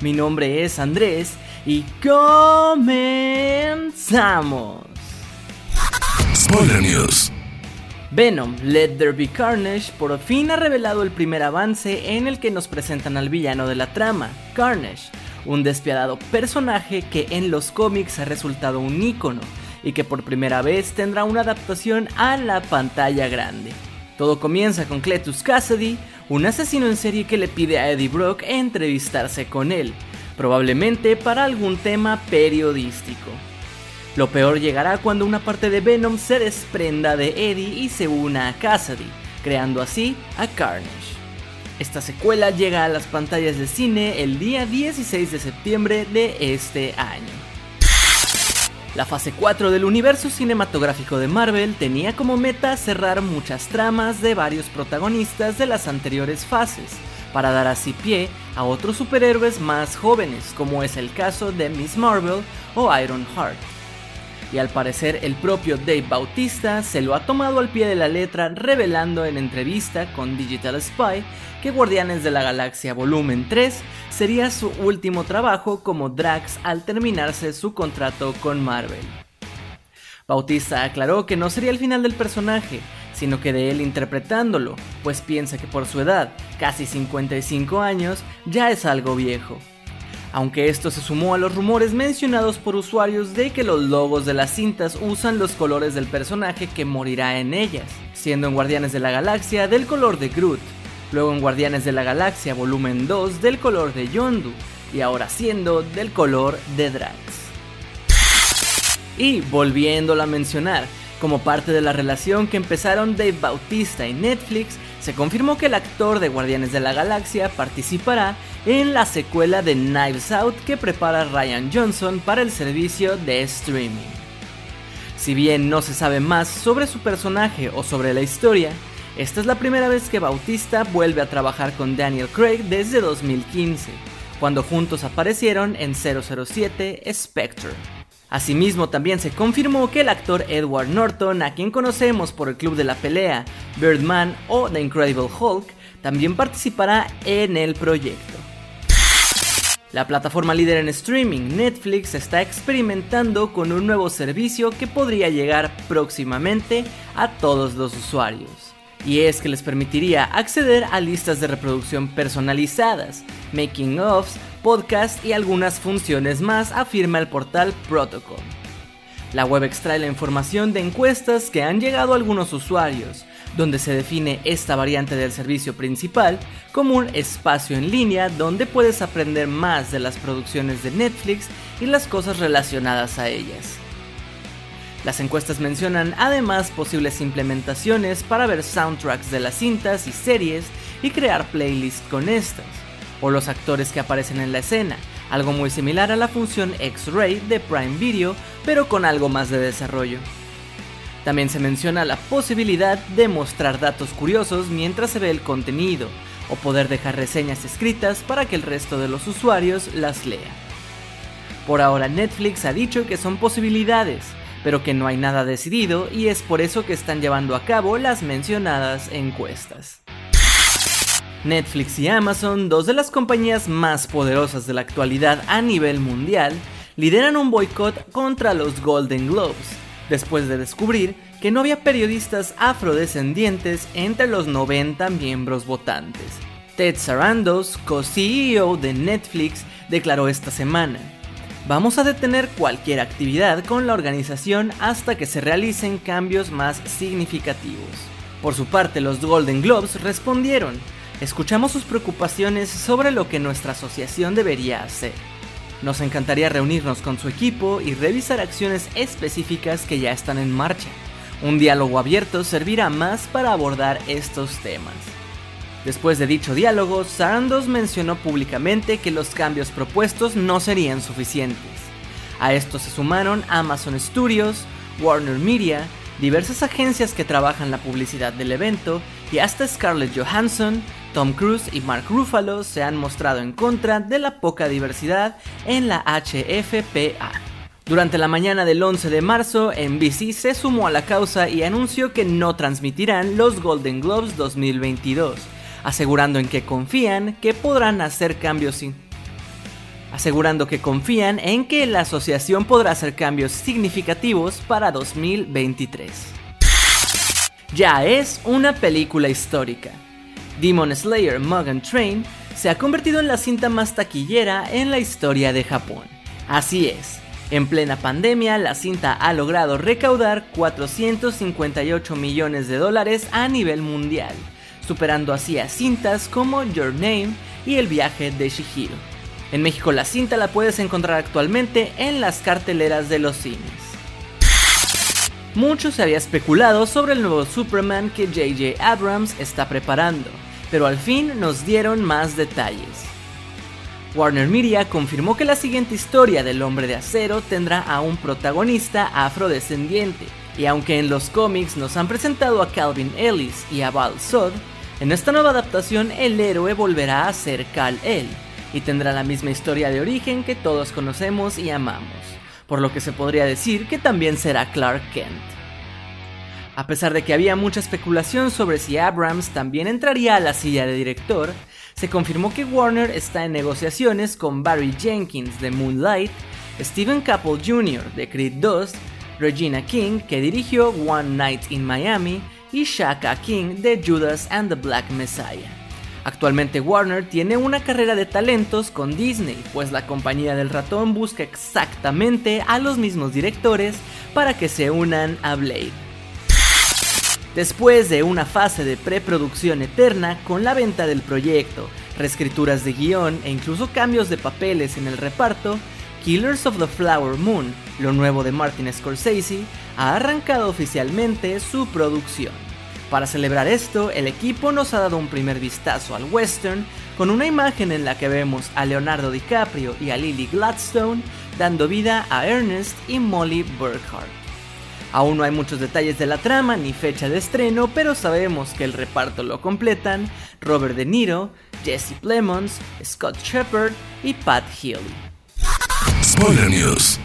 Mi nombre es Andrés y comenzamos. Spoiler News. Venom, Let There Be Carnage, por fin ha revelado el primer avance en el que nos presentan al villano de la trama, Carnage, un despiadado personaje que en los cómics ha resultado un ícono y que por primera vez tendrá una adaptación a la pantalla grande. Todo comienza con Cletus Cassidy, un asesino en serie que le pide a Eddie Brock entrevistarse con él, probablemente para algún tema periodístico. Lo peor llegará cuando una parte de Venom se desprenda de Eddie y se una a Cassidy, creando así a Carnage. Esta secuela llega a las pantallas de cine el día 16 de septiembre de este año. La fase 4 del universo cinematográfico de Marvel tenía como meta cerrar muchas tramas de varios protagonistas de las anteriores fases, para dar así pie a otros superhéroes más jóvenes, como es el caso de Miss Marvel o Iron Heart. Y al parecer el propio Dave Bautista se lo ha tomado al pie de la letra revelando en entrevista con Digital Spy que Guardianes de la Galaxia Volumen 3 sería su último trabajo como Drax al terminarse su contrato con Marvel. Bautista aclaró que no sería el final del personaje, sino que de él interpretándolo, pues piensa que por su edad, casi 55 años, ya es algo viejo. Aunque esto se sumó a los rumores mencionados por usuarios de que los logos de las cintas usan los colores del personaje que morirá en ellas, siendo en Guardianes de la Galaxia del color de Groot, luego en Guardianes de la Galaxia volumen 2 del color de Yondu, y ahora siendo del color de Drax. Y volviéndolo a mencionar, como parte de la relación que empezaron Dave Bautista y Netflix, se confirmó que el actor de Guardianes de la Galaxia participará en la secuela de Knives Out que prepara Ryan Johnson para el servicio de streaming. Si bien no se sabe más sobre su personaje o sobre la historia, esta es la primera vez que Bautista vuelve a trabajar con Daniel Craig desde 2015, cuando juntos aparecieron en 007 Spectre. Asimismo, también se confirmó que el actor Edward Norton, a quien conocemos por el Club de la Pelea, Birdman o The Incredible Hulk, también participará en el proyecto. La plataforma líder en streaming, Netflix, está experimentando con un nuevo servicio que podría llegar próximamente a todos los usuarios. Y es que les permitiría acceder a listas de reproducción personalizadas, making ofs, podcast y algunas funciones más, afirma el portal Protocol. La web extrae la información de encuestas que han llegado a algunos usuarios, donde se define esta variante del servicio principal como un espacio en línea donde puedes aprender más de las producciones de Netflix y las cosas relacionadas a ellas. Las encuestas mencionan además posibles implementaciones para ver soundtracks de las cintas y series y crear playlists con estas o los actores que aparecen en la escena, algo muy similar a la función X-Ray de Prime Video, pero con algo más de desarrollo. También se menciona la posibilidad de mostrar datos curiosos mientras se ve el contenido, o poder dejar reseñas escritas para que el resto de los usuarios las lea. Por ahora Netflix ha dicho que son posibilidades, pero que no hay nada decidido y es por eso que están llevando a cabo las mencionadas encuestas. Netflix y Amazon, dos de las compañías más poderosas de la actualidad a nivel mundial, lideran un boicot contra los Golden Globes, después de descubrir que no había periodistas afrodescendientes entre los 90 miembros votantes. Ted Sarandos, co-CEO de Netflix, declaró esta semana, Vamos a detener cualquier actividad con la organización hasta que se realicen cambios más significativos. Por su parte, los Golden Globes respondieron, escuchamos sus preocupaciones sobre lo que nuestra asociación debería hacer. Nos encantaría reunirnos con su equipo y revisar acciones específicas que ya están en marcha. Un diálogo abierto servirá más para abordar estos temas. Después de dicho diálogo, Sarandos mencionó públicamente que los cambios propuestos no serían suficientes. A esto se sumaron Amazon Studios, Warner Media, diversas agencias que trabajan la publicidad del evento y hasta Scarlett Johansson, Tom Cruise y Mark Ruffalo se han mostrado en contra de la poca diversidad en la HFPA. Durante la mañana del 11 de marzo, NBC se sumó a la causa y anunció que no transmitirán los Golden Globes 2022, asegurando en que confían que podrán hacer cambios sin asegurando que confían en que la asociación podrá hacer cambios significativos para 2023. Ya es una película histórica. Demon Slayer Mugen Train se ha convertido en la cinta más taquillera en la historia de Japón. Así es, en plena pandemia la cinta ha logrado recaudar 458 millones de dólares a nivel mundial, superando así a cintas como Your Name y El viaje de Shihiro. En México la cinta la puedes encontrar actualmente en las carteleras de los cines. Mucho se había especulado sobre el nuevo Superman que JJ Abrams está preparando, pero al fin nos dieron más detalles. Warner Media confirmó que la siguiente historia del hombre de acero tendrá a un protagonista afrodescendiente, y aunque en los cómics nos han presentado a Calvin Ellis y a Val Sod, en esta nueva adaptación el héroe volverá a ser Kal-El, y tendrá la misma historia de origen que todos conocemos y amamos, por lo que se podría decir que también será Clark Kent. A pesar de que había mucha especulación sobre si Abrams también entraría a la silla de director, se confirmó que Warner está en negociaciones con Barry Jenkins de Moonlight, Steven Caple Jr. de Creed 2, Regina King, que dirigió One Night in Miami, y Shaka King de Judas and the Black Messiah. Actualmente Warner tiene una carrera de talentos con Disney, pues la compañía del ratón busca exactamente a los mismos directores para que se unan a Blade. Después de una fase de preproducción eterna con la venta del proyecto, reescrituras de guion e incluso cambios de papeles en el reparto, Killers of the Flower Moon, lo nuevo de Martin Scorsese, ha arrancado oficialmente su producción. Para celebrar esto, el equipo nos ha dado un primer vistazo al western con una imagen en la que vemos a Leonardo DiCaprio y a Lily Gladstone dando vida a Ernest y Molly Burkhardt. Aún no hay muchos detalles de la trama ni fecha de estreno, pero sabemos que el reparto lo completan Robert De Niro, Jesse Plemons, Scott Shepard y Pat Healy. Spoiler News.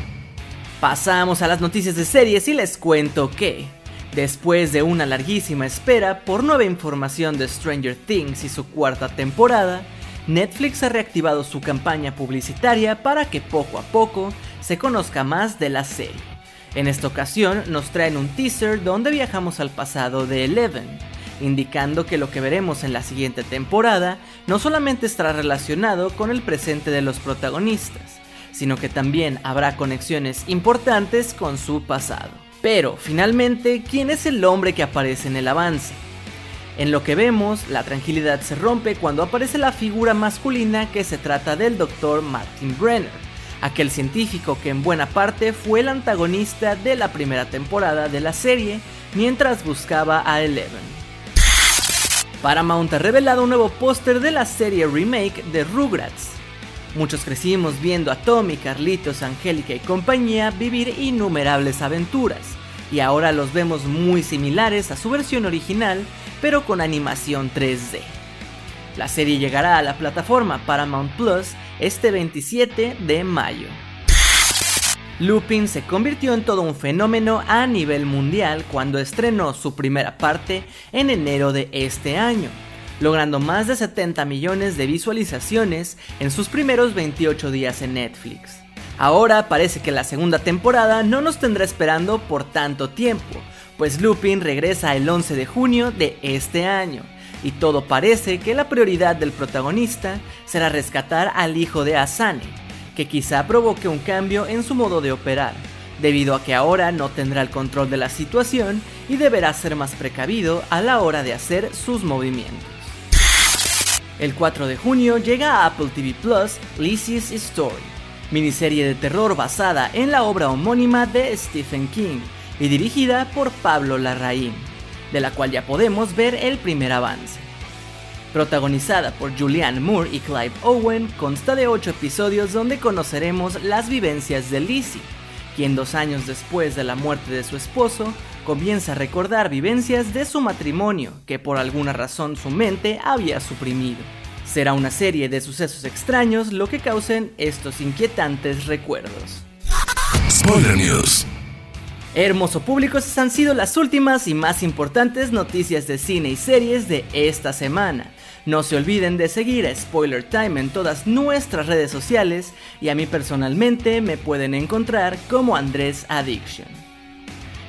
Pasamos a las noticias de series y les cuento que Después de una larguísima espera por nueva información de Stranger Things y su cuarta temporada, Netflix ha reactivado su campaña publicitaria para que poco a poco se conozca más de la serie. En esta ocasión nos traen un teaser donde viajamos al pasado de Eleven, indicando que lo que veremos en la siguiente temporada no solamente estará relacionado con el presente de los protagonistas, sino que también habrá conexiones importantes con su pasado. Pero, finalmente, ¿quién es el hombre que aparece en el avance? En lo que vemos, la tranquilidad se rompe cuando aparece la figura masculina que se trata del Dr. Martin Brenner, aquel científico que en buena parte fue el antagonista de la primera temporada de la serie mientras buscaba a Eleven. Paramount ha revelado un nuevo póster de la serie remake de Rugrats. Muchos crecimos viendo a Tommy, Carlitos, Angélica y compañía vivir innumerables aventuras y ahora los vemos muy similares a su versión original, pero con animación 3D. La serie llegará a la plataforma Paramount Plus este 27 de mayo. Lupin se convirtió en todo un fenómeno a nivel mundial cuando estrenó su primera parte en enero de este año, logrando más de 70 millones de visualizaciones en sus primeros 28 días en Netflix. Ahora parece que la segunda temporada no nos tendrá esperando por tanto tiempo, pues Lupin regresa el 11 de junio de este año, y todo parece que la prioridad del protagonista será rescatar al hijo de Asane, que quizá provoque un cambio en su modo de operar, debido a que ahora no tendrá el control de la situación y deberá ser más precavido a la hora de hacer sus movimientos. El 4 de junio llega a Apple TV Plus Lizzie's Story, miniserie de terror basada en la obra homónima de Stephen King y dirigida por Pablo Larraín, de la cual ya podemos ver el primer avance. Protagonizada por Julianne Moore y Clive Owen, consta de 8 episodios donde conoceremos las vivencias de Lizzie, quien dos años después de la muerte de su esposo, comienza a recordar vivencias de su matrimonio que por alguna razón su mente había suprimido. Será una serie de sucesos extraños lo que causen estos inquietantes recuerdos. Spoiler News. Hermoso público, esas han sido las últimas y más importantes noticias de cine y series de esta semana. No se olviden de seguir a Spoiler Time en todas nuestras redes sociales y a mí personalmente me pueden encontrar como Andrés Addiction.